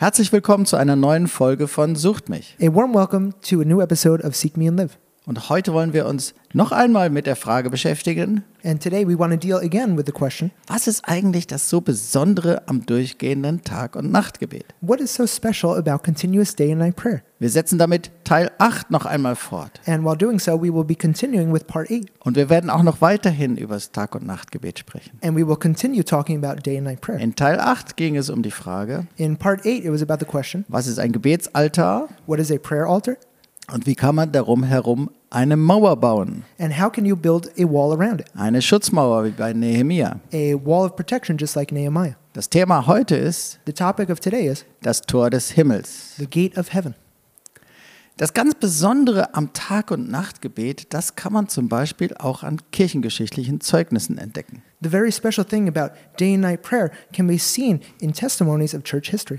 Herzlich willkommen zu einer neuen Folge von Sucht mich. A warm welcome to a new episode of Seek Me and Live. Und heute wollen wir uns noch einmal mit der Frage beschäftigen, And today we want to deal again with the question was ist eigentlich das so Besondere am durchgehenden Tag- und Nachtgebet? what is so special about continuous day and night prayer? Wir setzen damit Teil 8 noch einmal fort. And while doing so, we will be continuing with part 8. Und wir werden auch noch weiterhin über das Tag- und Nachtgebet sprechen. And we will continue talking about day and night prayer. In Teil 8 ging es um die Frage, In part 8, it was about the question was ist ein Gebetsaltar what is a prayer altar? und wie kann man darum herum eine Mauer bauen? And how can you build a wall around it? Eine Schutzmauer wie bei Nehemia. A wall of protection, just like Nehemiah. Das Thema heute ist The topic of today is das Tor des Himmels. the gate of heaven. Das ganz Besondere am Tag- und Nachtgebet, das kann man zum Beispiel auch an kirchengeschichtlichen Zeugnissen entdecken. The very special thing about day and night prayer can be seen in testimonies of church history.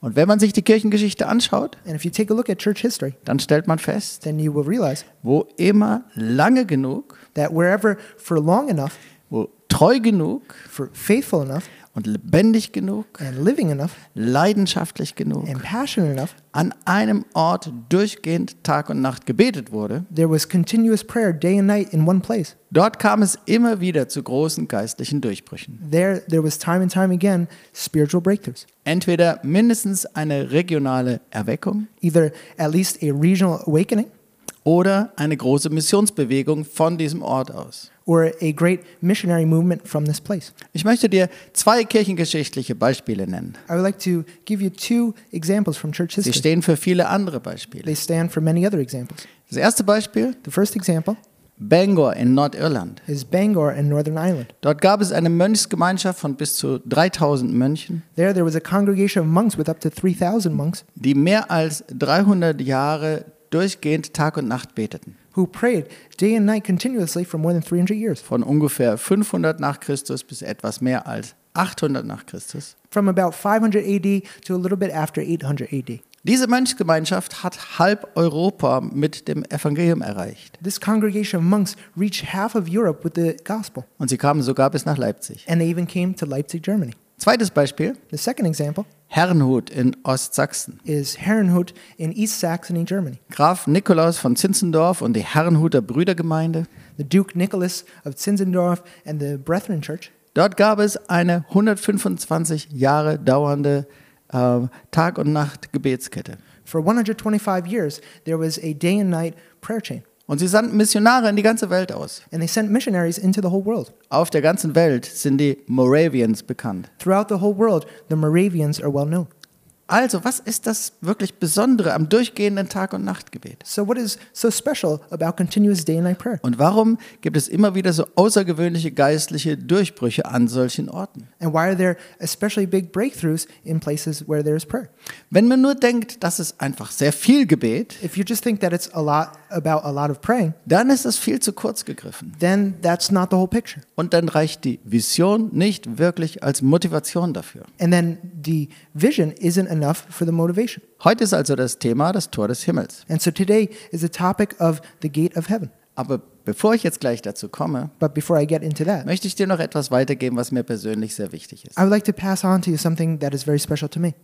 Und wenn man sich die Kirchengeschichte anschaut, And if you take a look at church history, dann stellt man fest, then you will realize wo immer lange genug, that wherever for long enough, wo treu genug for faithful enough, und lebendig genug, and living enough, leidenschaftlich genug, and passionate enough, an einem Ort durchgehend Tag und Nacht gebetet wurde, there was continuous prayer day and night in one place. dort kam es immer wieder zu großen geistlichen Durchbrüchen. There, there was time and time again spiritual breakthroughs. Entweder mindestens eine regionale Erweckung Either at least a regional awakening oder eine große Missionsbewegung von diesem Ort aus. Or a great missionary movement from this place. Ich möchte dir zwei kirchengeschichtliche Beispiele nennen. I would like to give you two examples from church Sie history. stehen für viele andere Beispiele. They stand for many other examples. Das erste Beispiel, The first example Bangor in Nordirland. is Bangor in Northern Ireland. Dort gab es eine Mönchsgemeinschaft von bis zu 3000 Mönchen, There, there was a congregation of monks with up to 3,000 monks die mehr als 300 Jahre durchgehend Tag und Nacht beteten. Who prayed day and night continuously for more than 300 years. Von ungefähr 500 nach Christus bis etwas mehr als 800 nach Christus. From about 500 AD to a little bit after 800 AD. Diese Mönchsgemeinschaft hat halb Europa mit dem Evangelium erreicht. This congregation of monks reached half of Europe with the gospel, Und sie kamen sogar bis nach Leipzig. and they even came to Leipzig, Germany. Zweites Beispiel, The second example Herrenhut in Ostsachsen. is Herrenhut in East Saxony, Germany. Graf Nikolaus von Zinzendorf und die Herrenhuter Brüdergemeinde. The Duke Nicholas of Zinzendorf and the Brethren Church. Dort gab es eine 125 Jahre dauernde äh, Tag- und Nacht-Gebetskette. For 125 years, there was a day and night prayer chain, Und sie sandten Missionare in die ganze Welt aus. and they sent missionaries into the whole world. Auf der ganzen Welt sind die Moravians bekannt. Throughout the whole world, the Moravians are well known. Also, was ist das wirklich Besondere am durchgehenden Tag- und Nachtgebet? So, what is so special about continuous day and night prayer? Und warum gibt es immer wieder so außergewöhnliche geistliche Durchbrüche an solchen Orten? And why are there especially big breakthroughs in places where there is prayer? Wenn man nur denkt, das ist einfach sehr viel Gebet, If you just think that it's a lot about a lot of praying, dann ist es viel zu kurz gegriffen. then that's not the whole picture. Und dann reicht die Vision nicht wirklich als Motivation dafür. And then the vision isn't enough for the motivation. Heute ist also das Thema das Tor des Himmels. And so today is the topic of the gate of heaven. Aber bevor ich jetzt gleich dazu komme, But before I get into that, möchte ich dir noch etwas weitergeben, was mir persönlich sehr wichtig ist. I would like to pass on to you something that is very special to me.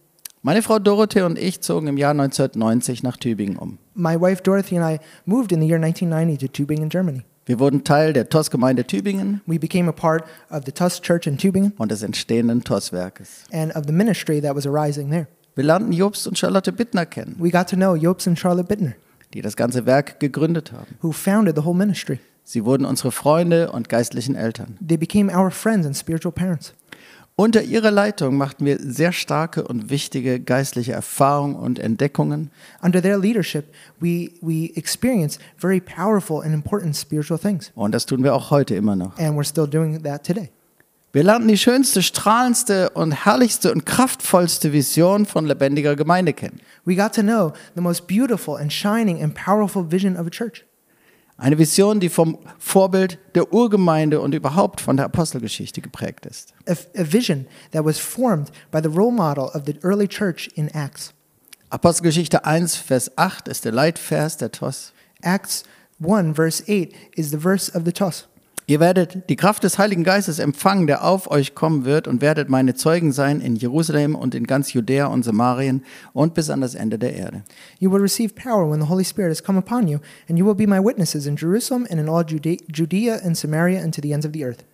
Meine Frau Dorothee und ich zogen im Jahr 1990 nach Tübingen um. My wife Dorothy and I moved in the year 1990 to Tübingen, Germany. Wir wurden Teil der TOS-Gemeinde Tübingen We became a part of the TUS Church in Tübingen und des entstehenden TOS-Werkes. and of the ministry that was arising there. Wir lernten Jobst und Charlotte Bittner kennen, We got to know Jobs and Charlotte Bittner, die das ganze Werk gegründet haben. who founded the whole ministry. Sie wurden unsere Freunde und geistlichen Eltern. They became our friends and spiritual parents. Unter ihrer Leitung machten wir sehr starke und wichtige geistliche Erfahrungen und Entdeckungen. Under their leadership, we, we experienced very powerful and important spiritual things. Und das tun wir auch heute immer noch. And we're still doing that today. Wir lernten die schönste, strahlendste und herrlichste und kraftvollste Vision von lebendiger Gemeinde kennen. We got to know the most beautiful and shining and powerful vision of a church. Eine Vision, die vom Vorbild der Urgemeinde und überhaupt von der Apostelgeschichte geprägt ist. A, a vision that was formed by the role model of the early church in Acts. Apostelgeschichte 1, Vers 8 ist der Leitvers der TOS. Acts 1, verse 8 is the verse of the TOS. Ihr werdet die Kraft des Heiligen Geistes empfangen, der auf euch kommen wird, und werdet meine Zeugen sein in Jerusalem und in ganz Judäa und Samarien und bis an das Ende der Erde. You will receive power when the Holy Spirit has come upon you, and you will be my witnesses in Jerusalem and in all Jude- Judea and Samaria and to the ends of the earth.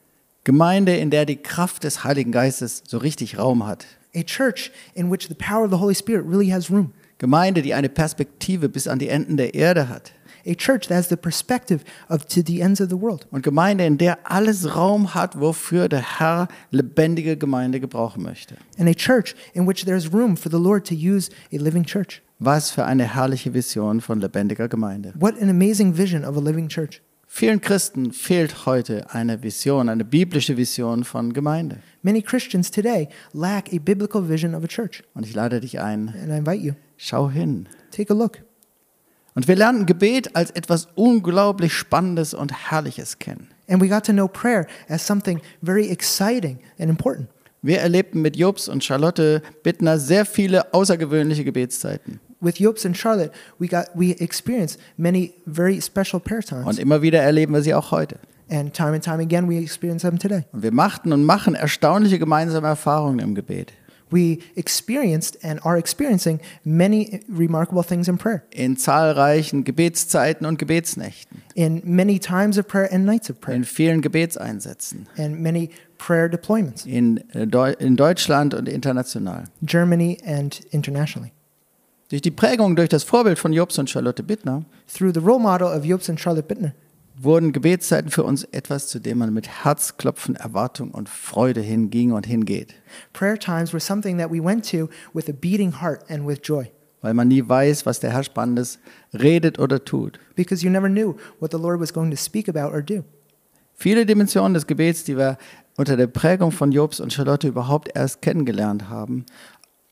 Gemeinde, in der die Kraft des Heiligen Geistes so richtig Raum hat. A church in which the power of the Holy Spirit really has room. Gemeinde, die eine Perspektive bis an die Enden der Erde hat. A church that has the perspective of to the ends of the world. Und Gemeinde, in der alles Raum hat, wofür der Herr lebendige Gemeinde gebrauchen möchte. And a church in which there's room for the Lord to use a living church. Was für eine herrliche Vision von lebendiger Gemeinde. What an amazing vision of a living church. Vielen Christen fehlt heute eine Vision, eine biblische Vision von Gemeinde. Many Christians today lack a biblical vision of a church. Und ich lade dich ein, And I invite you, schau hin. take a look. Und wir lernen Gebet als etwas unglaublich Spannendes und Herrliches kennen. And we got to know prayer as something very exciting and important. Wir erlebten mit Jobs und Charlotte Bittner sehr viele außergewöhnliche Gebetszeiten. With Yopes and Charlotte, we got we experienced many very special prayer Und times. immer wieder erleben wir sie auch heute. And time and time again we experience them today. Und wir machten und machen erstaunliche gemeinsame Erfahrungen im Gebet. We experienced and are experiencing many remarkable things in prayer. In zahlreichen Gebetszeiten und Gebetsnächten. In many times of prayer and nights of prayer. In vielen Gebetseinsätzen. And many prayer deployments. In, äh, Deu in Deutschland und international. Germany and internationally. Durch die Prägung durch das Vorbild von Jobs und Charlotte Bittner Through the role model of Yopes and Charlotte Bittner, wurden Gebetszeiten für uns etwas, zu dem man mit Herzklopfen, Erwartung und Freude hinging und hingeht. prayer times were something that we went to with a beating heart and with joy. Weil man nie weiß, was der Herr Spannendes redet oder tut. Because you never knew what the Lord was going to speak about or do. Viele Dimensionen des Gebets, die wir unter der Prägung von Jobs und Charlotte überhaupt erst kennengelernt haben,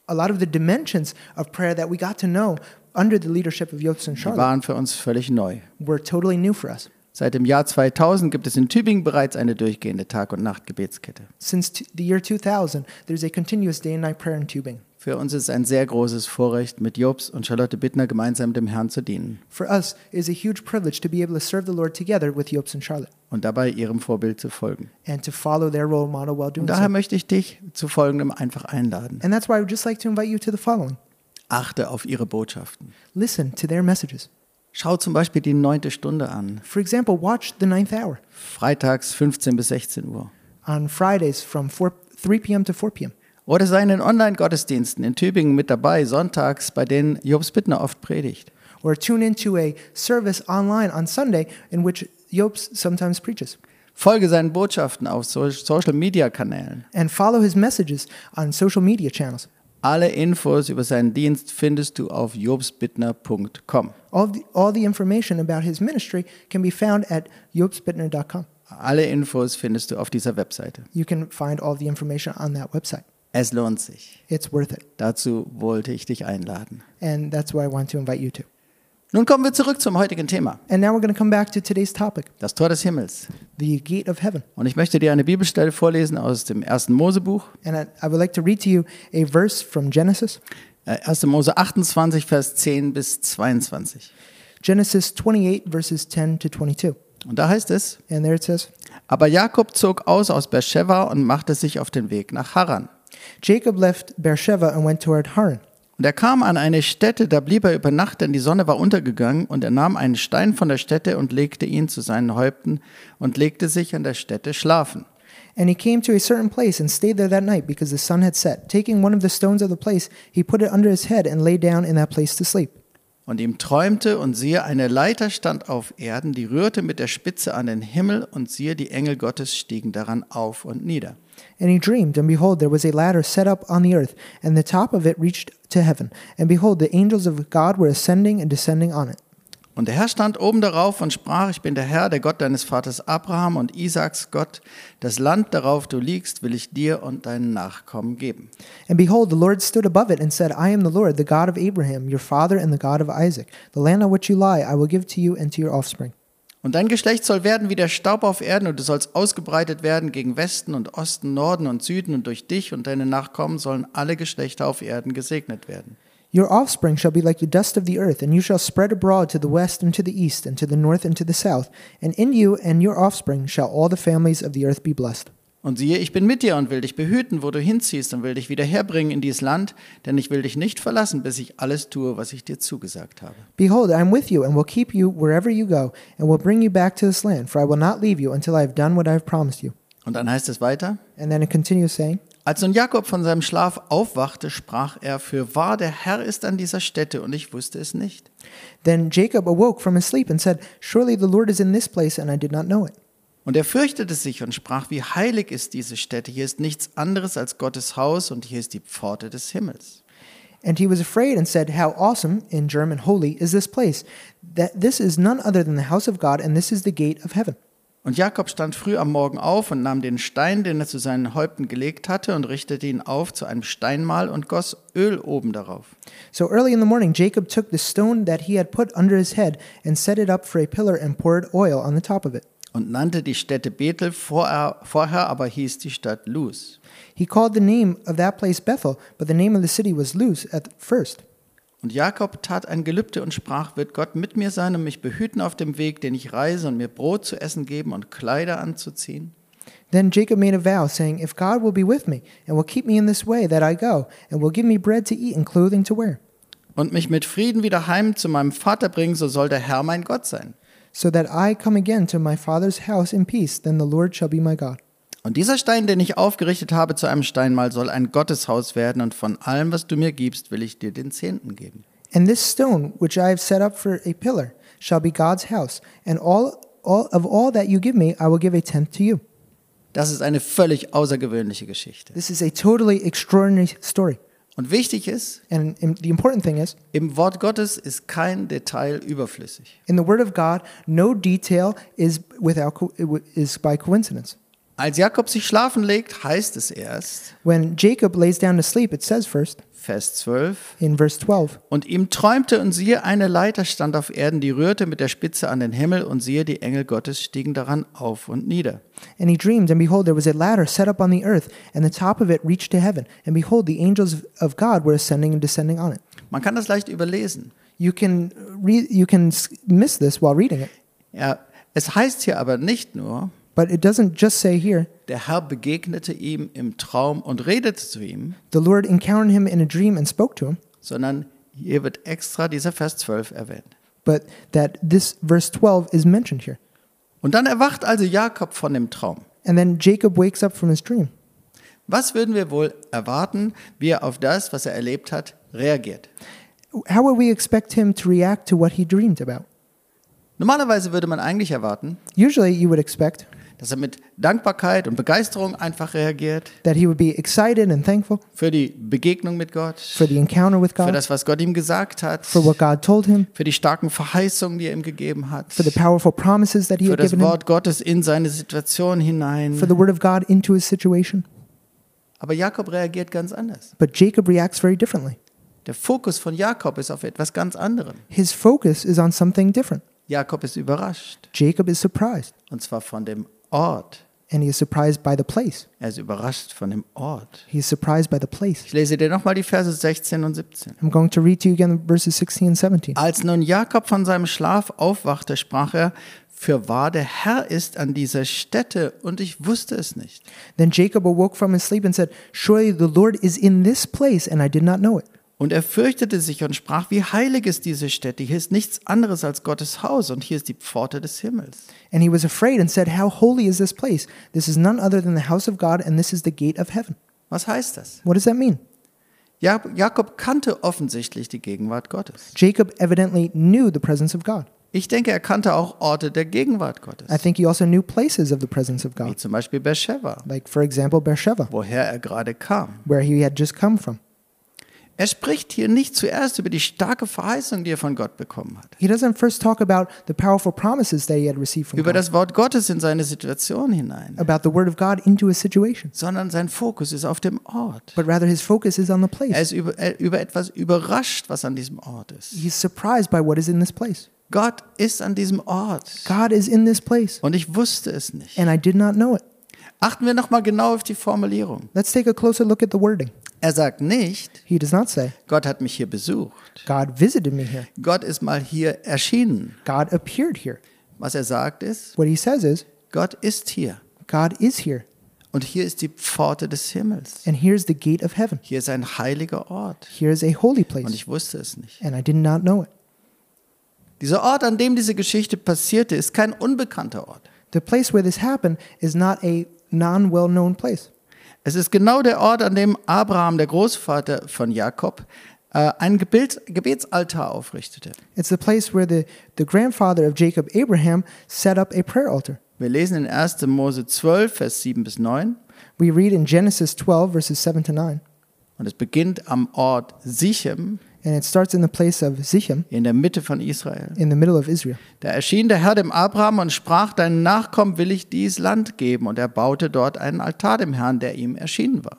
A lot of the dimensions of prayer that we got to know under the leadership of Yopes and Charlotte waren für uns völlig neu. were totally new for us. Seit dem Jahr 2000 gibt es in Tübingen bereits eine durchgehende Tag- und Nachtgebetskette. Since the year 2000, there's a continuous day and night prayer in Tubing. Für uns ist es ein sehr großes Vorrecht, mit Jobs und Charlotte Bittner gemeinsam dem Herrn zu dienen For us, it is a huge privilege to be able to serve the Lord together with Yopes and Charlotte und dabei ihrem Vorbild zu folgen. and to follow their role model while doing Und daher so. möchte ich dich zu Folgendem einfach einladen. And that's why I would just like to invite you to the following Achte auf ihre Botschaften. listen to their messages. Schau zum Beispiel die neunte Stunde an, For example, watch the ninth hour freitags 15 bis 16 Uhr. on Fridays from 4, 3 p.m. to 4 p.m. Oder sei in den Online-Gottesdiensten in Tübingen mit dabei, sonntags, bei denen Jobs Bittner oft predigt. Or tune into a service online on Sunday in which Yopes sometimes preaches. Folge seinen Botschaften auf So- Social-Media-Kanälen. And follow his messages on social media channels. Alle Infos über seinen Dienst findest du auf jobsbittner.com. All the, all the information about his ministry can be found at yopesbittner.com. Alle Infos findest du auf dieser Webseite. You can find all the information on that website. Es lohnt sich. It's worth it. Dazu wollte ich dich einladen. And that's why I want to invite you to. Nun kommen wir zurück zum heutigen Thema, And now we're going to come back to today's topic das Tor des Himmels. the gate of heaven. Und ich möchte dir eine Bibelstelle vorlesen aus dem 1. Mosebuch, And I, I would like to read to you a verse from Genesis, äh, 1. Mose 28, Vers 10 bis 22. Genesis 28, verses 10 to 22. Und da heißt es, And there it says, aber Jakob zog aus aus Beersheba und machte sich auf den Weg nach Haran. Jacob left Beersheba and went toward Haran. Und er kam an eine Stätte, da blieb er über Nacht, denn die Sonne war untergegangen, und er nahm einen Stein von der Stätte und legte ihn zu seinen Häupten und legte sich an der Stätte schlafen. And he came to a certain place and stayed there that night because the sun had set. Taking one of the stones of the place, he put it under his head and lay down in that place to sleep. Und ihm träumte, und siehe, eine Leiter stand auf Erden, die rührte mit der Spitze an den Himmel, und siehe, die Engel Gottes stiegen daran auf und nieder. And he dreamed, and behold, there was a ladder set up on the earth, and the top of it reached to heaven. And behold, the angels of God were ascending and descending on it. Und der Herr stand oben darauf und sprach, ich bin der Herr, der Gott deines Vaters Abraham und Isaaks Gott. Das Land, darauf du liegst, will ich dir und deinen Nachkommen geben. And behold, the Lord stood above it and said, I am the Lord, the God of Abraham, your father, and the God of Isaac. The land on which you lie, I will give to you and to your offspring. Und dein Geschlecht soll werden wie der Staub auf Erden, und du sollst ausgebreitet werden gegen Westen und Osten, Norden und Süden, und durch dich und deine Nachkommen sollen alle Geschlechter auf Erden gesegnet werden. Your offspring shall be like the dust of the earth, and you shall spread abroad to the west and to the east, and to the north and to the south. And in you and your offspring shall all the families of the earth be blessed. Und siehe, ich bin mit dir und will dich behüten, wo du hinziehst, und will dich wieder herbringen in dieses Land, denn ich will dich nicht verlassen, bis ich alles tue, was ich dir zugesagt habe. Behold, I am with you, and will keep you wherever you go, and will bring you back to this land, for I will not leave you until I have done what I have promised you. Und dann heißt es weiter, And then it continues saying, als nun Jakob von seinem Schlaf aufwachte, sprach er, für wahr, der Herr ist an dieser Stätte, und ich wusste es nicht. Then Jacob awoke from his sleep and said, Surely the Lord is in this place, and I did not know it. Und er fürchtete sich und sprach, wie heilig ist diese Stätte, hier ist nichts anderes als Gottes Haus, und hier ist die Pforte des Himmels. And he was afraid and said, How awesome, in German holy, is this place, that this is none other than the house of God, and this is the gate of heaven. Und Jakob stand früh am Morgen auf und nahm den Stein, den er zu seinen Häupten gelegt hatte, und richtete ihn auf zu einem Steinmal und goss Öl oben darauf. So early in the morning, Jacob took the stone that he had put under his head and set it up for a pillar and poured oil on the top of it. Und nannte die Stätte Bethel, vorher, vorher aber hieß die Stadt Luz. He called the name of that place Bethel, but the name of the city was Luz at first. Und Jakob tat ein Gelübde und sprach, wird Gott mit mir sein und mich behüten auf dem Weg, den ich reise, und mir Brot zu essen geben und Kleider anzuziehen? Then Jacob made a vow, saying, If God will be with me, and will keep me in this way that I go, and will give me bread to eat and clothing to wear, Und mich mit Frieden wieder heim zu meinem Vater bringen, so soll der Herr mein Gott sein. So that I come again to my father's house in peace, then the Lord shall be my God. Und dieser Stein, den ich aufgerichtet habe zu einem Steinmal, soll ein Gotteshaus werden, und von allem, was du mir gibst, will ich dir den Zehnten geben. And this stone which I have set up for a pillar shall be God's house, and all, all of all that you give me, I will give a tenth to you. Das ist eine völlig außergewöhnliche Geschichte. This is a totally extraordinary story. Und wichtig ist, And the important thing is, im Wort Gottes ist kein Detail überflüssig. in the Word of God, no detail is without co- is by coincidence. Als Jakob sich schlafen legt, heißt es erst, When Jacob lays down to sleep, it says first Vers 12, in verse 12, und ihm träumte und siehe, eine Leiter stand auf Erden, die rührte mit der Spitze an den Himmel und siehe, die Engel Gottes stiegen daran auf und nieder. and he dreamed, and behold, there was a ladder set up on the earth, and the top of it reached to heaven, and behold, the angels of- God were ascending and descending on it. Man kann das leicht überlesen. You can you can miss this while reading it, Ja, es heißt hier aber nicht nur, but it doesn't just say here der Herr begegnete ihm im Traum und redete zu ihm, the Lord encountered him in a dream and spoke to him, sondern hier wird extra dieser Vers 12 erwähnt. but that this verse 12 is mentioned here. Und dann erwacht also Jakob von dem Traum. And then Jacob wakes up from his dream. Was würden wir wohl erwarten, wie er auf das, was er erlebt hat, reagiert? How would we expect him to react to what he dreamed about? Normalerweise würde man eigentlich erwarten, Usually, you would expect dass er mit Dankbarkeit und Begeisterung einfach reagiert that he would be excited and thankful für die Begegnung mit Gott, for the encounter with für God, das, was Gott ihm gesagt hat, for what God told him, für die starken Verheißungen, die er ihm gegeben hat, for the powerful promises that he für had das given him, Wort Gottes in seine Situation for hinein. the word of God into his situation. Aber Jakob reagiert ganz anders. But Jacob reacts very differently. Der Fokus von Jakob ist auf etwas ganz anderem. His focus is on something different. Jakob ist überrascht. Jacob is surprised, Und zwar von dem Ort. and he is surprised by the place. Er ist überrascht von dem Ort. He is surprised by the place. Ich lese dir nochmal die Verse 16 und 17. I'm going to read to you again verses 16 and 17. Als nun Jakob von seinem Schlaf aufwachte, sprach er, für wahr der Herr ist an dieser Stätte und ich wusste es nicht. Then Jacob awoke from his sleep and said, Surely the Lord is in this place, and I did not know it. Und er fürchtete sich und sprach, wie heilig ist diese Stätte. Hier ist nichts anderes als Gottes Haus und hier ist die Pforte des Himmels. And he was afraid and said, How holy is this place? This is none other than the house of God, and this is the gate of heaven. Was heißt das? What does that mean? Ja- Jakob kannte offensichtlich die Gegenwart Gottes. Jacob evidently knew the presence of God. Ich denke, er kannte auch Orte der Gegenwart Gottes, I think he also knew places of the presence of wie God, zum Beispiel Beersheba, like, for example, Beersheba, woher er gerade kam. where he had just come from. Er spricht hier nicht zuerst über die starke Verheißung, die er von Gott bekommen hat, He doesn't first talk about the powerful promises that he had received from über God, das Wort Gottes in seine Situation hinein, about the word of God into his situation, sondern sein Fokus ist auf dem Ort. but rather his focus is on the Er place. ist über, er, über etwas überrascht, was an diesem Ort ist. He's surprised by what is in this place. Gott ist an diesem Ort God is in this place, und ich wusste es nicht. and I did not know it. Achten wir nochmal genau auf die Formulierung. Let's take a closer look at the wording. Er sagt nicht, He does not say, Gott hat mich hier besucht. God visited me here. Gott ist mal hier erschienen. God appeared here. Was er sagt ist, What he says is, Gott ist hier. God is here. Und hier ist die Pforte des Himmels. And here's the gate of heaven. Hier ist ein heiliger Ort. Here is a holy Und place. ich wusste es nicht. And I did not know it. Dieser Ort, an dem diese Geschichte passierte, ist kein unbekannter Ort. The place where this happened is not a non well known place. Es ist genau der Ort, an dem Abraham, der Großvater von Jakob, äh, einen Gebet, Gebetsaltar aufrichtete. It's the place where the, the grandfather of Jacob, Abraham, set up a prayer altar. Wir lesen in 1. Mose 12, Vers 7 bis 9. We read in Genesis 12, verses 7 to 9, Und es beginnt am Ort Sichem and it starts in the place of Sichem in der Mitte von Israel. in the middle of Israel. Da erschien der Herr dem Abraham und sprach, deinen Nachkommen will ich dies Land geben. Und er baute dort einen Altar dem Herrn, der ihm erschienen war.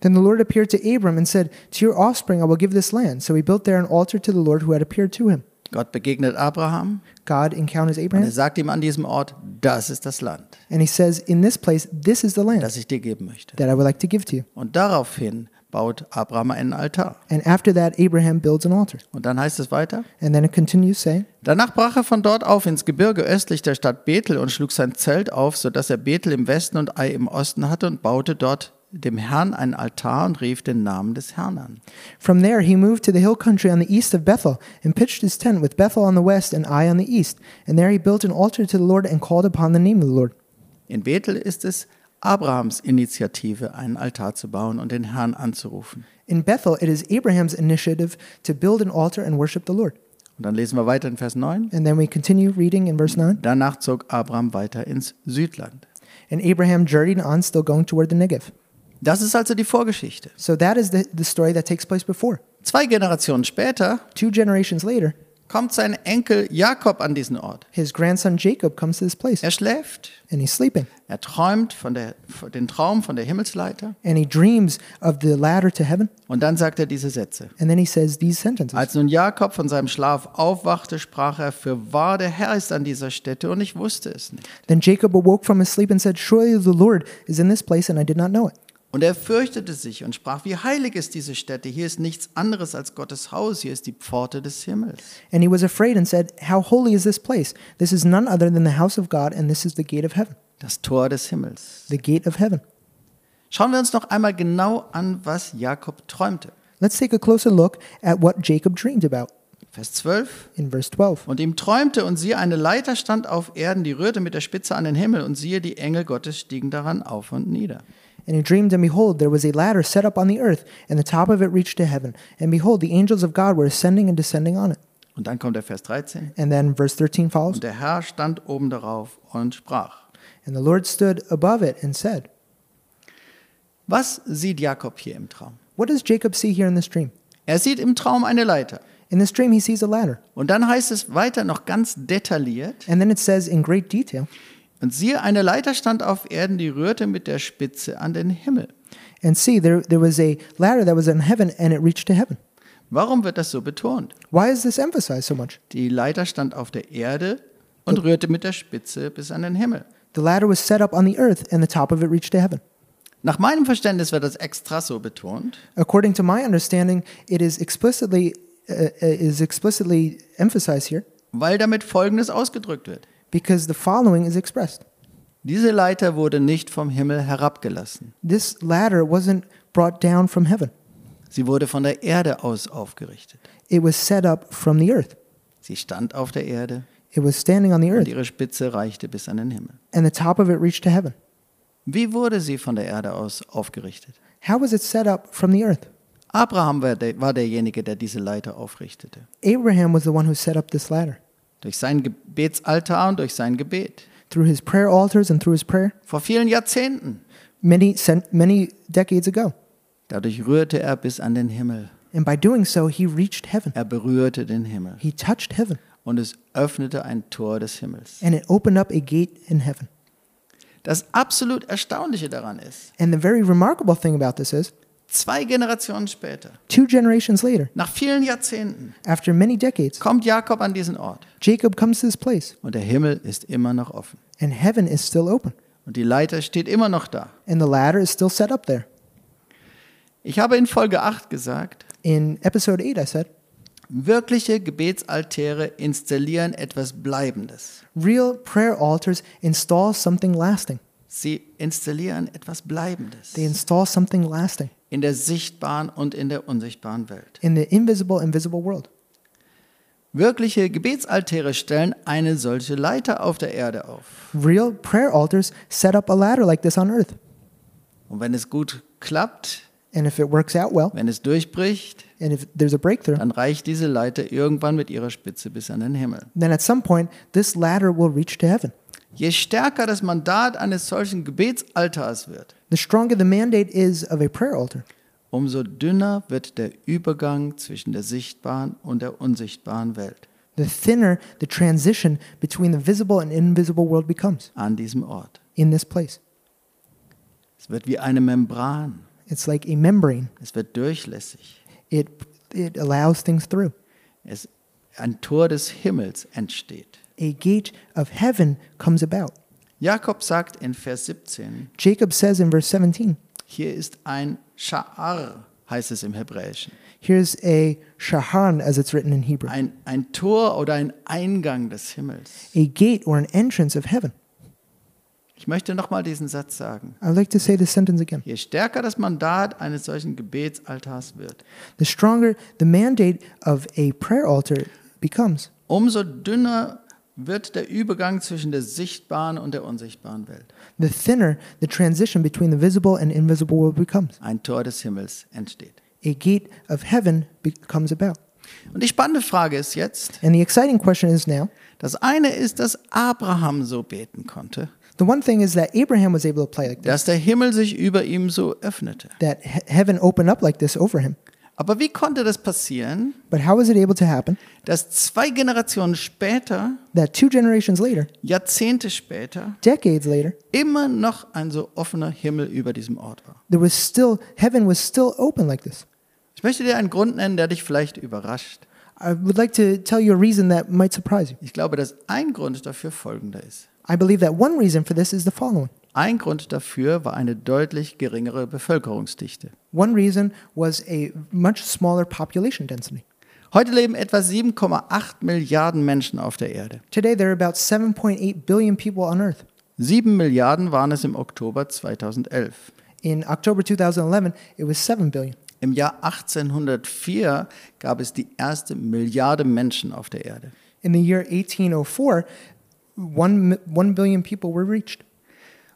Then the Lord appeared to Abram and said, To your offspring I will give this land. So he built there an altar to the Lord who had appeared to him. Gott begegnet Abraham God encounters und er Abraham, sagt ihm an diesem Ort, das ist das Land, and he says, In this place, this is the land das ich dir geben möchte. that I would like to give to you. Und daraufhin baut Abraham einen Altar. And after that, Abraham builds an altar. Und dann heißt es weiter, And then it continues saying, Danach brach er von dort auf ins Gebirge östlich der Stadt Bethel und schlug sein Zelt auf, sodass er Bethel im Westen und Ai im Osten hatte und baute dort dem Herrn einen Altar und rief den Namen des Herrn an. From there, he moved to the hill country on the east of Bethel and pitched his tent with Bethel on the west and Ai on the east. And there he built an altar to the Lord and called upon the name of the Lord. In Bethel ist es Abrahams Initiative, einen Altar zu bauen und den Herrn anzurufen. In Bethel, it is Abraham's initiative to build an altar and worship the Lord. Und dann lesen wir weiter in Vers 9. And then we continue reading in verse 9. Danach zog Abraham weiter ins Südland. And Abraham journeyed on, still going toward the Negev. Das ist also die Vorgeschichte. So that is the, the story that takes place before. Zwei Generationen später Two generations later, kommt sein Enkel Jakob an diesen Ort. his grandson Jacob comes to this place Er schläft, and he's sleeping. er träumt von der, von den Traum von der Himmelsleiter And he dreams of the ladder to heaven. und dann sagt er diese Sätze. And then he says these sentences. Als nun Jakob von seinem Schlaf aufwachte, sprach er, für wahr der Herr ist an dieser Stätte und ich wusste es nicht. Then Jacob awoke from his sleep and said, Surely the Lord is in this place, and I did not know it. Und er fürchtete sich und sprach, wie heilig ist diese Stätte, hier ist nichts anderes als Gottes Haus, hier ist die Pforte des Himmels. And he was afraid and said, How holy is this place? This is none other than the house of God, and this is the gate of heaven. Das Tor des Himmels. The gate of heaven. Schauen wir uns noch einmal genau an, was Jakob träumte. Let's take a closer look at what Jacob dreamed about Vers 12. in verse 12. Und ihm träumte und siehe, eine Leiter stand auf Erden, die rührte mit der Spitze an den Himmel und siehe, die Engel Gottes stiegen daran auf und nieder. And he dreamed, and behold, there was a ladder set up on the earth, and the top of it reached to heaven. And behold, the angels of God were ascending and descending on it. Und dann kommt der Vers 13. And then verse 13 follows. Und der Herr stand oben darauf und sprach. And the Lord stood above it and said, Was sieht Jakob hier im Traum? What does Jacob see here in this dream? Er sieht im Traum eine Leiter. In this dream, he sees a ladder. Und dann heißt es weiter noch ganz detailliert. And then it says in great detail, Und siehe, eine Leiter stand auf Erden, die rührte mit der Spitze an den Himmel. and see, there, there was a ladder that was in heaven, and it reached to heaven. Warum wird das so betont? Why is this emphasized so much? Die Leiter stand auf der Erde und rührte mit der Spitze bis an den Himmel. The ladder was set up on the earth, and the top of it reached to heaven. Nach meinem Verständnis wird das extra so betont, According to my understanding, it is explicitly uh, uh, is explicitly emphasized here weil damit Folgendes ausgedrückt wird. Because the following is expressed. Diese Leiter wurde nicht vom Himmel herabgelassen. This ladder wasn't brought down from heaven. Sie wurde von der Erde aus aufgerichtet. It was set up from the earth. Sie stand auf der Erde It was standing on the und earth, ihre Spitze reichte bis an den Himmel. and the top of it reached to heaven. Wie wurde sie von der Erde aus aufgerichtet? How was it set up from the earth? Abraham war, der, war derjenige, der diese Leiter aufrichtete. Abraham was the one who set up this ladder Durch sein Gebetsaltar und durch sein Gebet. through his prayer altars and through his prayer Vor vielen Jahrzehnten. many many decades ago. Dadurch rührte er bis an den Himmel. And by doing so, he reached heaven. Er berührte den Himmel. He touched heaven, Und es öffnete ein Tor des Himmels. and it opened up a gate in heaven. Das absolut Erstaunliche daran ist, And the very remarkable thing about this is, zwei Generationen später, two generations later, nach vielen Jahrzehnten, after many decades, kommt Jakob an diesen Ort. Jacob comes to this place, Und der Himmel ist immer noch offen. and heaven is still open, Und die Leiter steht immer noch da. and the ladder is still set up there. Ich habe in Folge 8 gesagt, In episode 8, I said, wirkliche Gebetsaltäre installieren etwas Bleibendes. real prayer altars install something lasting. Sie installieren etwas Bleibendes They install something lasting in der sichtbaren und in der unsichtbaren Welt. in the invisible, invisible world. Wirkliche Gebetsaltäre stellen eine solche Leiter auf der Erde auf. Real prayer altars set up a ladder like this on earth. Und wenn es gut klappt, And if it works out well, wenn es durchbricht, and if there's a breakthrough, dann reicht diese Leiter irgendwann mit ihrer Spitze bis an den Himmel. then at some point, this ladder will reach to heaven. Je stärker das Mandat eines solchen Gebetsaltars wird, The stronger the mandate is of a prayer altar, umso dünner wird der Übergang zwischen der sichtbaren und der unsichtbaren Welt the thinner the transition between the visible and invisible world becomes an diesem Ort. in this place. Es wird wie eine Membran. It's like a membrane. Es wird durchlässig. It it allows things through. Es, ein Tor des Himmels entsteht. A gate of heaven comes about. Jakob sagt in Vers 17, Jacob says in verse 17, hier ist ein Scha'ar, heißt es im Hebräischen. here's a shahan as it's written in Hebrew, Ein, ein Tor oder ein Eingang des Himmels. a gate or an entrance of heaven. Ich möchte nochmal diesen Satz sagen. I would like to say this sentence again. Je stärker das Mandat eines solchen Gebetsaltars wird, The stronger the mandate of a prayer altar becomes, umso dünner wird der Übergang zwischen der sichtbaren und der unsichtbaren Welt. the thinner the transition between the visible and invisible world becomes. Ein Tor des Himmels entsteht. A gate of heaven becomes about. Und die spannende Frage ist jetzt, And the exciting question is now das eine ist, dass Abraham so beten konnte, the one thing is that Abraham was able to play like this, dass der Himmel sich über ihm so öffnete. that he- heaven opened up like this over him. Aber wie konnte das passieren, But how was it able to happen dass zwei Generationen später, that two generations later, Jahrzehnte später, decades later, immer noch ein so offener Himmel über diesem Ort war? there was still, heaven was still open like this? Ich möchte dir einen Grund nennen, der dich vielleicht überrascht. I would like to tell you a reason that might surprise you. Ich glaube, dass ein Grund dafür folgender ist. I believe that one reason for this is the following. Ein Grund dafür war eine deutlich geringere Bevölkerungsdichte. One reason was a much smaller population density. Heute leben etwa 7,8 Milliarden Menschen auf der Erde. Today, there are about 7.8 billion people on Earth. 7 Milliarden waren es im Oktober 2011. In October 2011, it was 7 billion. Im Jahr 1804 gab es die erste Milliarde Menschen auf der Erde. In the year 1804, one, mi- 1 billion people were reached.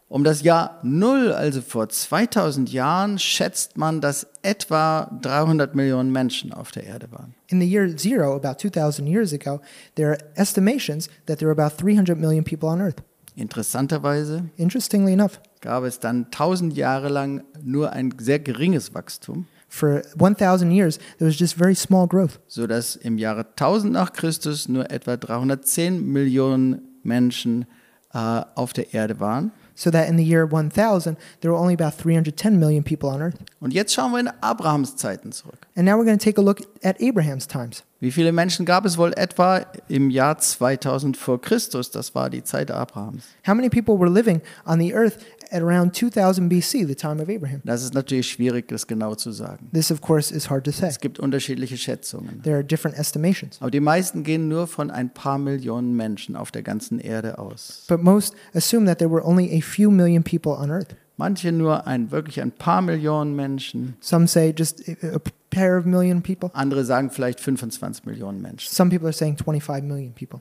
Um das Jahr Null, also vor 2000 Jahren, schätzt man, dass etwa 300 Millionen Menschen auf der Erde waren. In the year zero, about 2,000 years ago, there are estimations that there were about 300 million people on Earth. Interessanterweise Interestingly enough, gab es dann 1000 Jahre lang nur ein sehr geringes Wachstum, for 1,000 years, there was just very small growth. sodass im Jahre 1000 nach Christus nur etwa 310 Millionen Menschen äh, auf der Erde waren. So that in the year 1000, there were only about 310 million people on Earth. Und jetzt schauen wir in Abrahams Zeiten zurück. And now we're going to take a look at Abraham's times. Wie viele Menschen gab es wohl etwa im Jahr 2000 vor Christus? Das war die Zeit Abrahams. How many people were living on the earth at around 2000 BC, the time of Abraham? Das ist natürlich schwierig, das genau zu sagen. This, of course, is hard to say. Es gibt unterschiedliche Schätzungen. There are different estimations. Aber die meisten gehen nur von ein paar Millionen Menschen auf der ganzen Erde aus. But most assume that there were only a few million people on earth. Manche nur ein, wirklich ein paar Millionen Menschen. Some say just a pair of million people. Andere sagen vielleicht 25 Millionen Menschen. Some people are saying 25 million people,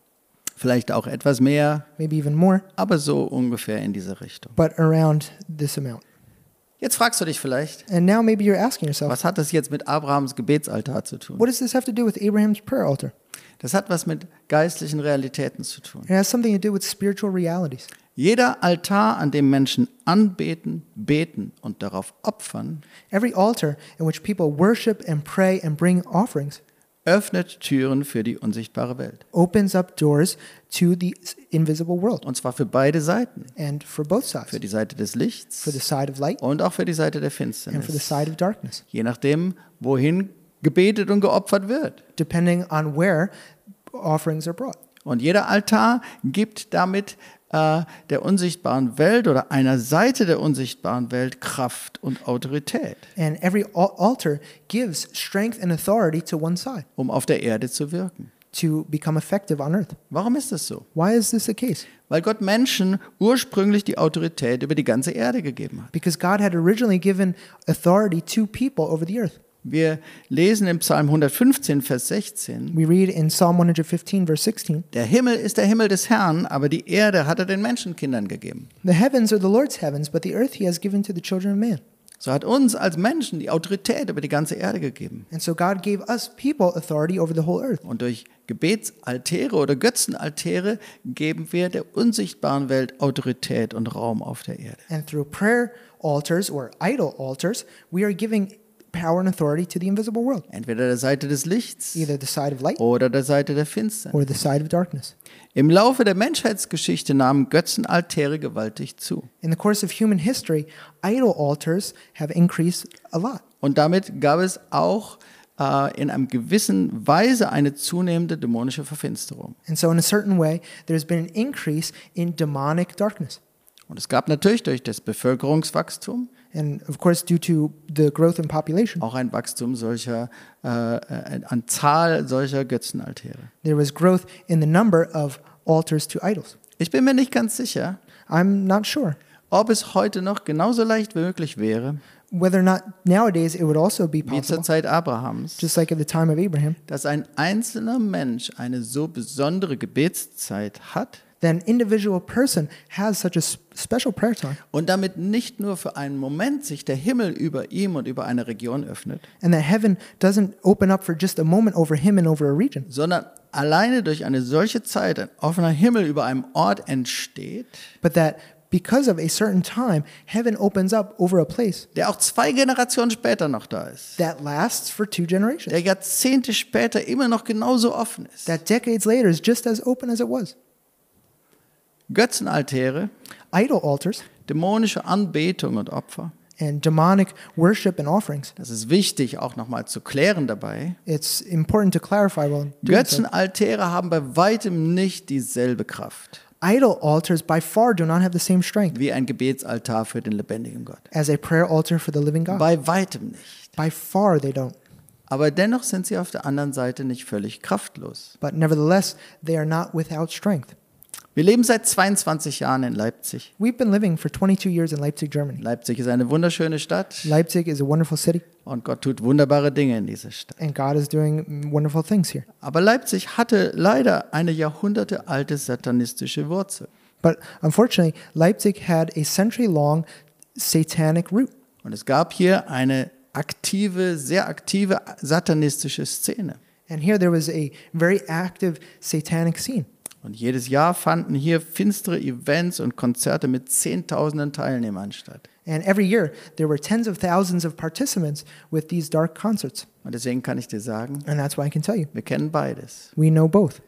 Vielleicht auch etwas mehr, maybe even more, aber so ungefähr in diese Richtung. but around this amount. Jetzt fragst du dich vielleicht, And now maybe you're asking yourself, was hat das jetzt mit Abrahams Gebetsaltar zu tun? what does this have to do with Abraham's prayer altar? Das hat was mit geistlichen Realitäten zu tun. It has something to do with spiritual realities. Jeder Altar, an dem Menschen anbeten, beten und darauf opfern, Every altar in which people worship and pray and bring offerings öffnet Türen für die unsichtbare Welt. opens up doors to the invisible world. Und zwar für beide Seiten. And for both Für sides, die Seite des Lichts for the side of light und auch für die Seite der and for the Finsternis. side of darkness, Je nachdem, wohin gebetet und geopfert wird. depending on where offerings are brought. Und jeder Altar gibt damit äh, der unsichtbaren Welt oder einer Seite der unsichtbaren Welt Kraft und Autorität, And every al- altar gives strength and authority to one side um auf der Erde zu wirken. to become effective on earth. Warum ist das so? Why is this the case? Weil Gott Menschen ursprünglich die Autorität über die ganze Erde gegeben hat. Because God had originally given authority to people over the earth. Wir lesen im Psalm 115, Vers 16, We read in Psalm 115, verse 16 der Himmel ist der Himmel des Herrn, aber die Erde hat er den Menschenkindern gegeben. The heavens are the Lord's heavens, but the earth he has given to the children of man. So hat uns als Menschen die Autorität über die ganze Erde gegeben. And so God gave us people authority over the whole earth. Und durch Gebetsaltäre oder Götzenaltäre geben wir der unsichtbaren Welt Autorität und Raum auf der Erde. And through prayer altars or idol altars, we are giving power and authority to the invisible world, Entweder der Seite des Lichts either the side of light oder der Seite der Finsternis. or the side of darkness. Im Laufe der Menschheitsgeschichte nahmen Götzenaltäre gewaltig zu. In the course of human history, idol altars have increased a lot. Und damit gab es auch äh, in einem gewissen Weise eine zunehmende dämonische Verfinsterung. And so, in a certain way, there's been an increase in demonic darkness. Und es gab natürlich durch das Bevölkerungswachstum And of course, due to the growth in population, auch ein Wachstum solcher, äh, äh, an Zahl solcher Götzenaltäre. there was growth in the number of altars to idols. Ich bin mir nicht ganz sicher, I'm not sure ob es heute noch genauso leicht möglich wäre, whether or not nowadays it would also be wie zur possible, Zeit Abrahams, just like at the time of Abraham, dass ein einzelner Mensch eine so besondere Gebetszeit hat that an individual person has such a special prayer time, und damit nicht nur für einen Moment sich der Himmel über ihm und über eine Region öffnet, and that heaven doesn't open up for just a moment over him and over a region, sondern alleine durch eine solche Zeit ein offener Himmel über einem Ort entsteht, but that because of a certain time, heaven opens up over a place der auch zwei Generationen später noch da ist, that lasts for two generations, der Jahrzehnte später immer noch genauso offen ist. that decades later is just as open as it was. Götzenaltäre, Idol altars dämonische Anbetung und Opfer. and demonic worship and offerings. Das ist wichtig auch nochmal zu klären dabei. It's important to clarify so. Götzenaltäre haben bei weitem nicht dieselbe Kraft Idol altars by far do not have the same strength wie ein Gebetsaltar für den lebendigen Gott. as a prayer altar for the living God. Bei weitem nicht. By far they don't. Aber dennoch sind sie auf der anderen Seite nicht völlig kraftlos. But nevertheless, they are not without strength. Wir leben seit 22 Jahren in Leipzig. We've been living for 22 years in Leipzig, Germany. Leipzig ist eine wunderschöne Stadt Leipzig is a wonderful city, und Gott tut wunderbare Dinge in dieser Stadt. and God is doing wonderful things here. Aber Leipzig hatte leider eine jahrhundertealte satanistische Wurzel. But unfortunately, Leipzig had a century long satanic root. Und es gab hier eine aktive, sehr aktive satanistische Szene. And here there was a very active satanic scene. Und jedes Jahr fanden hier finstere Events und Konzerte mit Zehntausenden Teilnehmern statt. And every year there were tens of thousands of participants with these dark concerts. Und deswegen kann ich dir sagen, And that's why I can tell you, wir kennen beides. we know both.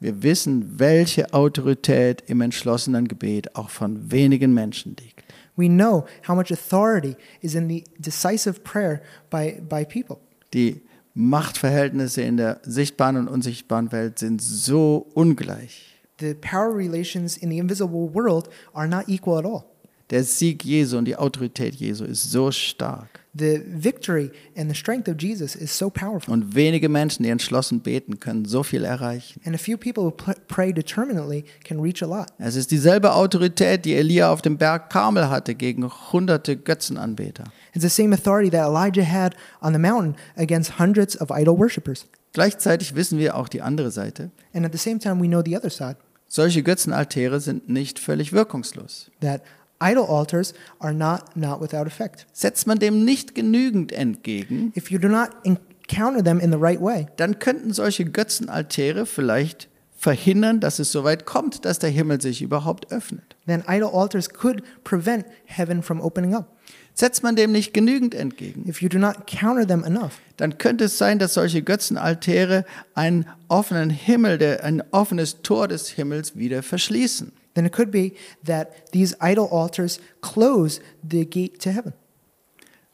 Wir wissen, welche Autorität im entschlossenen Gebet auch von wenigen Menschen liegt. We know how much authority is in the decisive prayer by, by people. Die Machtverhältnisse in der sichtbaren und unsichtbaren Welt sind so ungleich. The power relations in the invisible world are not equal at all. Der Sieg Jesu und die Autorität Jesu ist so stark. The victory and the strength of Jesus is so powerful. Und wenige Menschen, die entschlossen beten, können so viel erreichen. And a few people who pray determinately can reach a lot. Es ist dieselbe Autorität, die Elia auf dem Berg Karmel hatte gegen hunderte Götzenanbeter. It's the same authority that Elijah had on the mountain against hundreds of idol worshippers. Gleichzeitig wissen wir auch die andere Seite. And at the same time, we know the other side Solche Götzenaltäre sind nicht völlig wirkungslos. that idol altars are not, not without effect. Setzt man dem nicht genügend entgegen, If you do not encounter them in the right way, dann könnten solche Götzenaltäre vielleicht verhindern, dass es so weit kommt, dass der Himmel sich überhaupt öffnet. then idol altars could prevent heaven from opening up. Setzt man dem nicht genügend entgegen, If you do not counter them enough, dann könnte es sein, dass solche Götzenaltäre einen offenen Himmel, der, ein offenes Tor des Himmels wieder verschließen. Then it could be that these idol altars close the gate to heaven.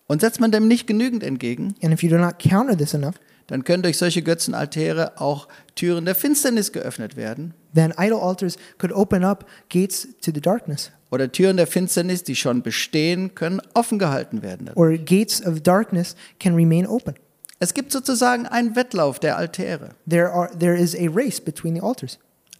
Und setzt man dem nicht genügend entgegen, And if you do not counter this enough, dann können durch solche Götzenaltäre auch Türen der Finsternis geöffnet werden. then idol altars could open up gates to the darkness, Oder Türen der Finsternis, die schon bestehen, können offen gehalten werden. or gates of darkness can remain open. Es gibt sozusagen einen Wettlauf der Altäre. There, are, there is a race between the altars,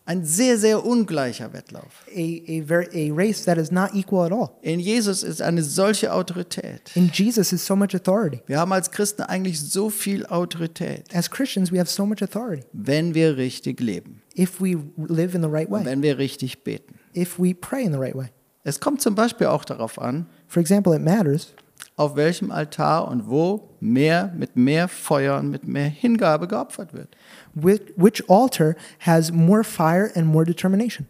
Ein sehr, sehr ungleicher Wettlauf. a, a, very, a race that is not equal at all. In Jesus ist eine solche Autorität. In Jesus is so much authority. Wir haben als Christen eigentlich so viel Autorität, As Christians, we have so much authority wenn wir richtig leben, if we live in the right way, wenn wir richtig beten. if we pray in the right way. Es kommt zum Beispiel auch darauf an, For example, it matters auf welchem Altar und wo mehr mit mehr Feuer und mit mehr Hingabe geopfert wird. which, altar has more fire and more determination.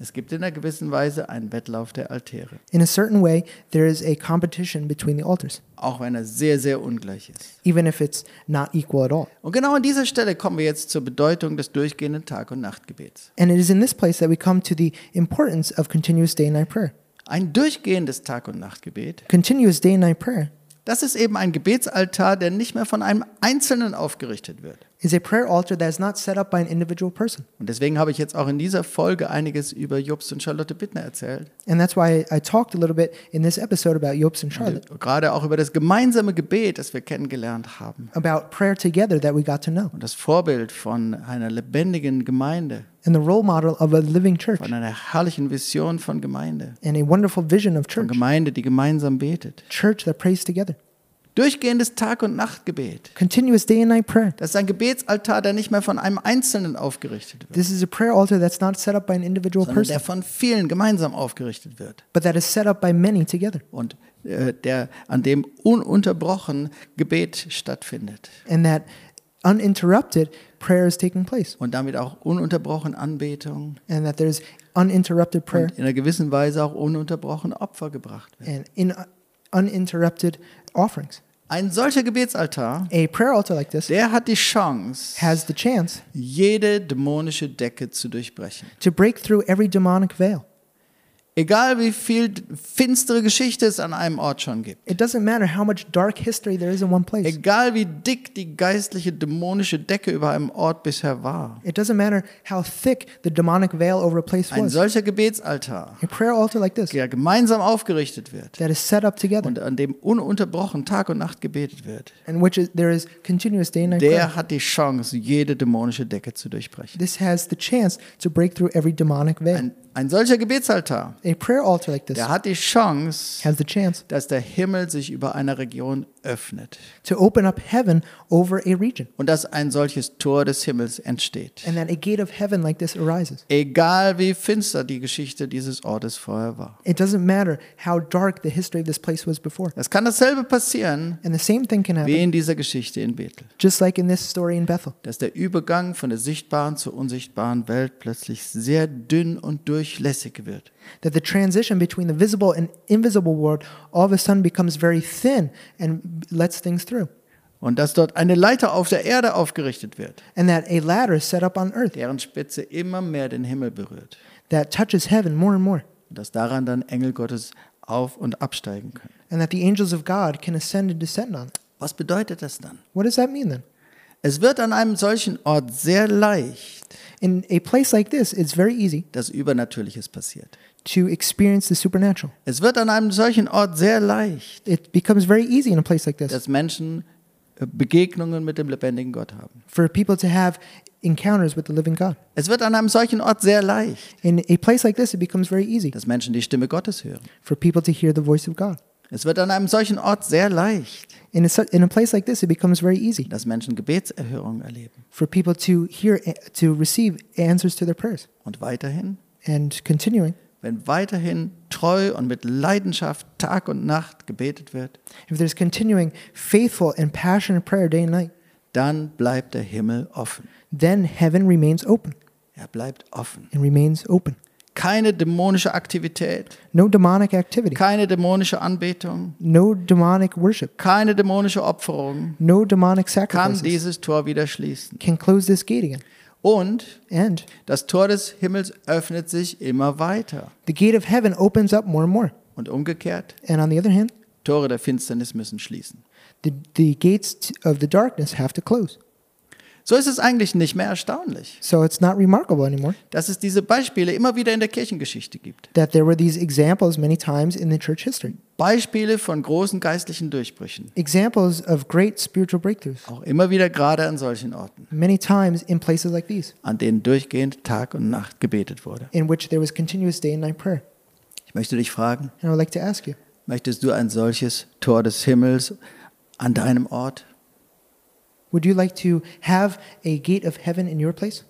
Es gibt in einer gewissen Weise einen Wettlauf der Altäre, In a certain way, there is a competition between the altars, auch wenn er sehr, sehr ungleich ist. even if it's not equal at all. Und genau an dieser Stelle kommen wir jetzt zur Bedeutung des durchgehenden Tag- und Nachtgebets. And it is in this place that we come to the importance of continuous day and night prayer. Ein durchgehendes Tag- und Nachtgebet, Continuous day and night prayer das ist eben ein Gebetsaltar, der nicht mehr von einem Einzelnen aufgerichtet wird. is a prayer altar that is not set up by an individual person. Und deswegen habe ich jetzt auch in dieser Folge einiges über Jobst und Charlotte Bittner erzählt. And that's why I, talked a little bit in this episode about Yopes and Charlotte, Gerade auch über das gemeinsame Gebet, das wir kennengelernt haben. about prayer together that we got to know, Und das Vorbild von einer lebendigen Gemeinde, and the role model of a living church, von einer herrlichen Vision von Gemeinde. and a wonderful vision of Von church, Gemeinde, die gemeinsam betet. church that prays together. Durchgehendes Tag- und Nachtgebet. Continuous day and night prayer. Das ist ein Gebetsaltar, der nicht mehr von einem Einzelnen aufgerichtet wird, This is a prayer altar that's not set up by an individual sondern der person, von vielen gemeinsam aufgerichtet wird. but that is set up by many together, Und äh, der, an dem ununterbrochen Gebet stattfindet. and that uninterrupted prayer is taking place, Und damit auch ununterbrochen Anbetung and that there's uninterrupted prayer und in einer gewissen Weise auch ununterbrochen Opfer gebracht werden. and in uninterrupted offerings. Ein solcher Gebetsaltar, A prayer altar like this der hat die Chance, has the chance jede dämonische Decke zu durchbrechen. to break through every demonic veil. Egal wie viel finstere Geschichte es an einem Ort schon gibt. It doesn't matter how much dark history there is in one place. Egal wie dick die geistliche dämonische Decke über einem Ort bisher war. It doesn't matter how thick the demonic veil over a place Ein was. solcher Gebetsaltar, A prayer altar like this der gemeinsam aufgerichtet wird that is set up together und an dem ununterbrochen Tag und Nacht gebetet wird, in which is, there is continuous day and night prayer. der hat die Chance, jede dämonische Decke zu durchbrechen. This has the chance to break through every demonic veil. Ein, ein solcher Gebetsaltar, A prayer altar like this der hat die Chance, has the chance dass der Himmel sich über einer Region öffnet to open up heaven over a region und dass ein solches Tor des Himmels entsteht. and that a gate of heaven like this arises. Egal wie finster die Geschichte dieses Ortes vorher war. It doesn't matter how dark the history of this place was before. Es kann dasselbe passieren And the same thing can wie happen, in dieser Geschichte in Bethel. just like in this story in Bethel, Dass der Übergang von der sichtbaren zur unsichtbaren Welt plötzlich sehr dünn und durchlässig wird. that the transition between the visible and invisible world all of a sudden becomes very thin and lets things through. Und dass dort eine Leiter auf der Erde aufgerichtet wird, And that a ladder is set up on earth deren Spitze immer mehr den Himmel berührt. that touches heaven more and more. Und dass daran dann Engel Gottes auf- und absteigen können. And that the angels of God can ascend and descend on. Was bedeutet das dann? What does that mean then? Es wird an einem solchen Ort sehr leicht, In a place like this, it's very easy dass Übernatürliches passiert. to experience the supernatural. Es wird an einem solchen Ort sehr leicht, It becomes very easy in a place like this dass Menschen äh, Begegnungen mit dem lebendigen Gott haben. for people to have encounters with the living God. Es wird an einem solchen Ort sehr leicht, In a place like this, it becomes very easy dass Menschen die Stimme Gottes hören. for people to hear the voice of God. Es wird an einem solchen Ort sehr leicht, In a, in a place like this, it becomes very easy dass Menschen Gebetserhörungen erleben. for people to hear, to receive answers to their prayers. Und weiterhin, And continuing, wenn weiterhin treu und mit Leidenschaft Tag und Nacht gebetet wird, if there's continuing faithful and passionate prayer day and night, dann bleibt der Himmel offen. then heaven remains open Er bleibt offen. and remains open. Keine dämonische Aktivität, No demonic activity, keine dämonische Anbetung, no demonic worship, keine dämonische Opferung no demonic kann sacrifices dieses Tor wieder schließen. can close this gate again. Und And das Tor des Himmels öffnet sich immer weiter. the gate of heaven opens up more and more. Und umgekehrt, And on the other hand, Tore der Finsternis müssen schließen. the, the gates of the darkness have to close. So ist es eigentlich nicht mehr erstaunlich, So it's not remarkable anymore dass es diese Beispiele immer wieder in der Kirchengeschichte gibt. that there were these examples many times in the church history. Beispiele von großen geistlichen Durchbrüchen. Examples of great spiritual breakthroughs. Auch immer wieder gerade an solchen Orten, Many times in places like these, an denen durchgehend Tag und Nacht gebetet wurde. in which there was continuous day and night prayer. Ich möchte dich fragen, And I would like to ask you, möchtest du ein solches Tor des Himmels an deinem Ort? Would you like to have a gate of heaven in your place?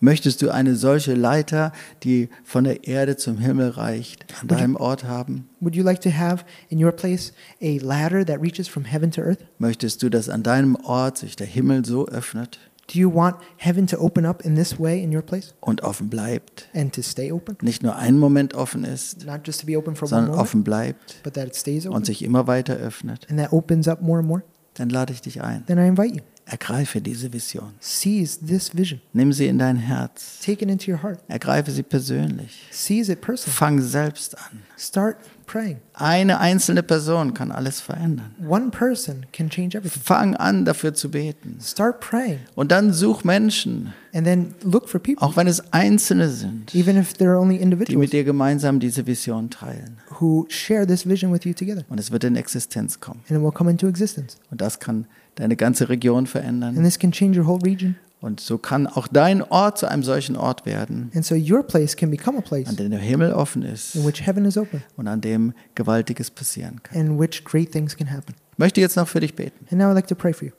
Möchtest du eine solche Leiter, die von der Erde zum Himmel reicht, an deinem Ort haben? Would you like to have in your place a ladder that reaches from heaven to earth? Möchtest du, dass an deinem Ort sich der Himmel so öffnet Do you want heaven to open up in this way in your place und offen bleibt? and to stay open? Nicht nur einen Moment offen ist, Not just to be open for one sondern moment, offen bleibt but that it stays und open sich immer weiter öffnet. and that opens up more and more? Dann lade ich dich ein. Then I invite you. Ergreife diese Vision. Seize this vision. Nimm sie in dein Herz. Take it into your heart. Ergreife sie persönlich. Seize it personally. Fang selbst an. Start praying. Eine einzelne Person kann alles verändern. One person can change everything. Fang an, dafür zu beten. Start praying Und dann such Menschen, and then look for people, auch wenn es Einzelne sind, even if they're only die individuals, mit dir gemeinsam diese Vision teilen. who share this vision with you together. Und es wird in Existenz kommen. And it will come into existence. Und das kann deine ganze Region And verändern. this can change your whole region. Und so kann auch dein Ort zu einem solchen Ort werden, And so your place can become a place an dem der Himmel offen ist in which heaven is open und an dem Gewaltiges passieren kann. and in which great things can happen. Ich möchte jetzt noch für dich beten. And now I'd like to pray for you.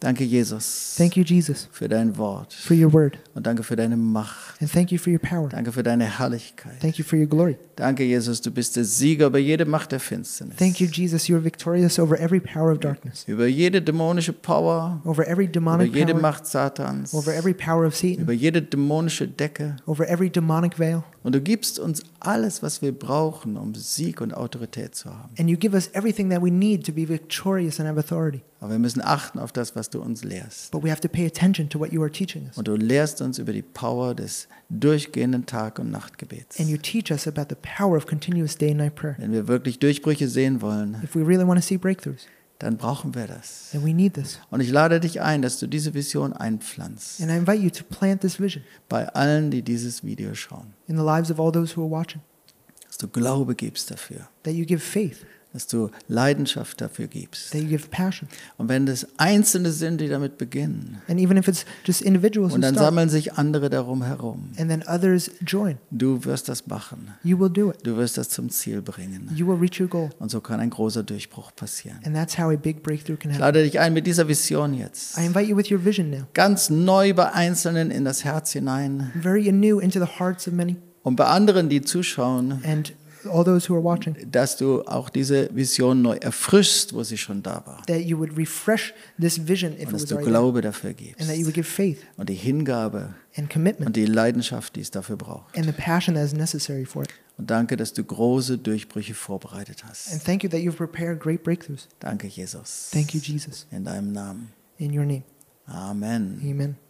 Danke, Jesus, Thank you, Jesus, für dein Wort. for your word. Und danke für deine Macht. And thank you for your power. Danke für deine Herrlichkeit. Thank you for your glory. Danke, Jesus, du bist der Sieger über jede Macht der Finsternis. Thank you, Jesus, you are victorious over every power of darkness, Über jede dämonische Power, over every über demonic jede power, Macht Satans, over every power of Satan, über jede dämonische Decke. over every demonic veil. Und du gibst uns alles, was wir brauchen, um Sieg und Autorität zu haben. And you give us everything that we need to be victorious and have authority. Aber wir müssen achten auf das, was du uns lehrst. But we have to pay attention to what you are teaching us. Und du lehrst uns über die Power des durchgehenden Tag- und Nachtgebets. And you teach us about the power of continuous day and night prayer. Wenn wir wirklich Durchbrüche sehen wollen, If we really want to see breakthroughs, dann brauchen wir das. then we need this. Und ich lade dich ein, dass du diese Vision einpflanzt. And I invite you to plant this vision Bei allen, die dieses Video schauen. in the lives of all those who are watching, Dass du Glaube gibst dafür. that you give faith, Dass du Leidenschaft dafür gibst. that you give passion. Und wenn das Einzelne sind, die damit beginnen. And even if it's just individuals Und dann start, sammeln sich andere darum herum. and then others join, Du wirst das machen. you will do it. Du wirst das zum Ziel bringen. You will reach your goal. Und so kann ein großer Durchbruch passieren. And that's how a big breakthrough can Ich happen. lade dich ein mit dieser Vision jetzt. I invite you with your vision now, Ganz neu bei Einzelnen in das Herz hinein. very anew into the hearts of many, Und bei anderen, die zuschauen, and all those who are watching, dass du auch diese Vision neu erfrischst, wo sie schon da war. that you would refresh this vision if it Und dass was du already there, Glaube dafür and that you gibst. would give faith Und die Hingabe and commitment und die Leidenschaft, die es dafür braucht. and the passion that is necessary for it. Und danke, dass du große Durchbrüche vorbereitet And hast. thank you that you've prepared great breakthroughs. Danke, Jesus. Thank you, Jesus. In deinem Namen. In your name, Amen. amen.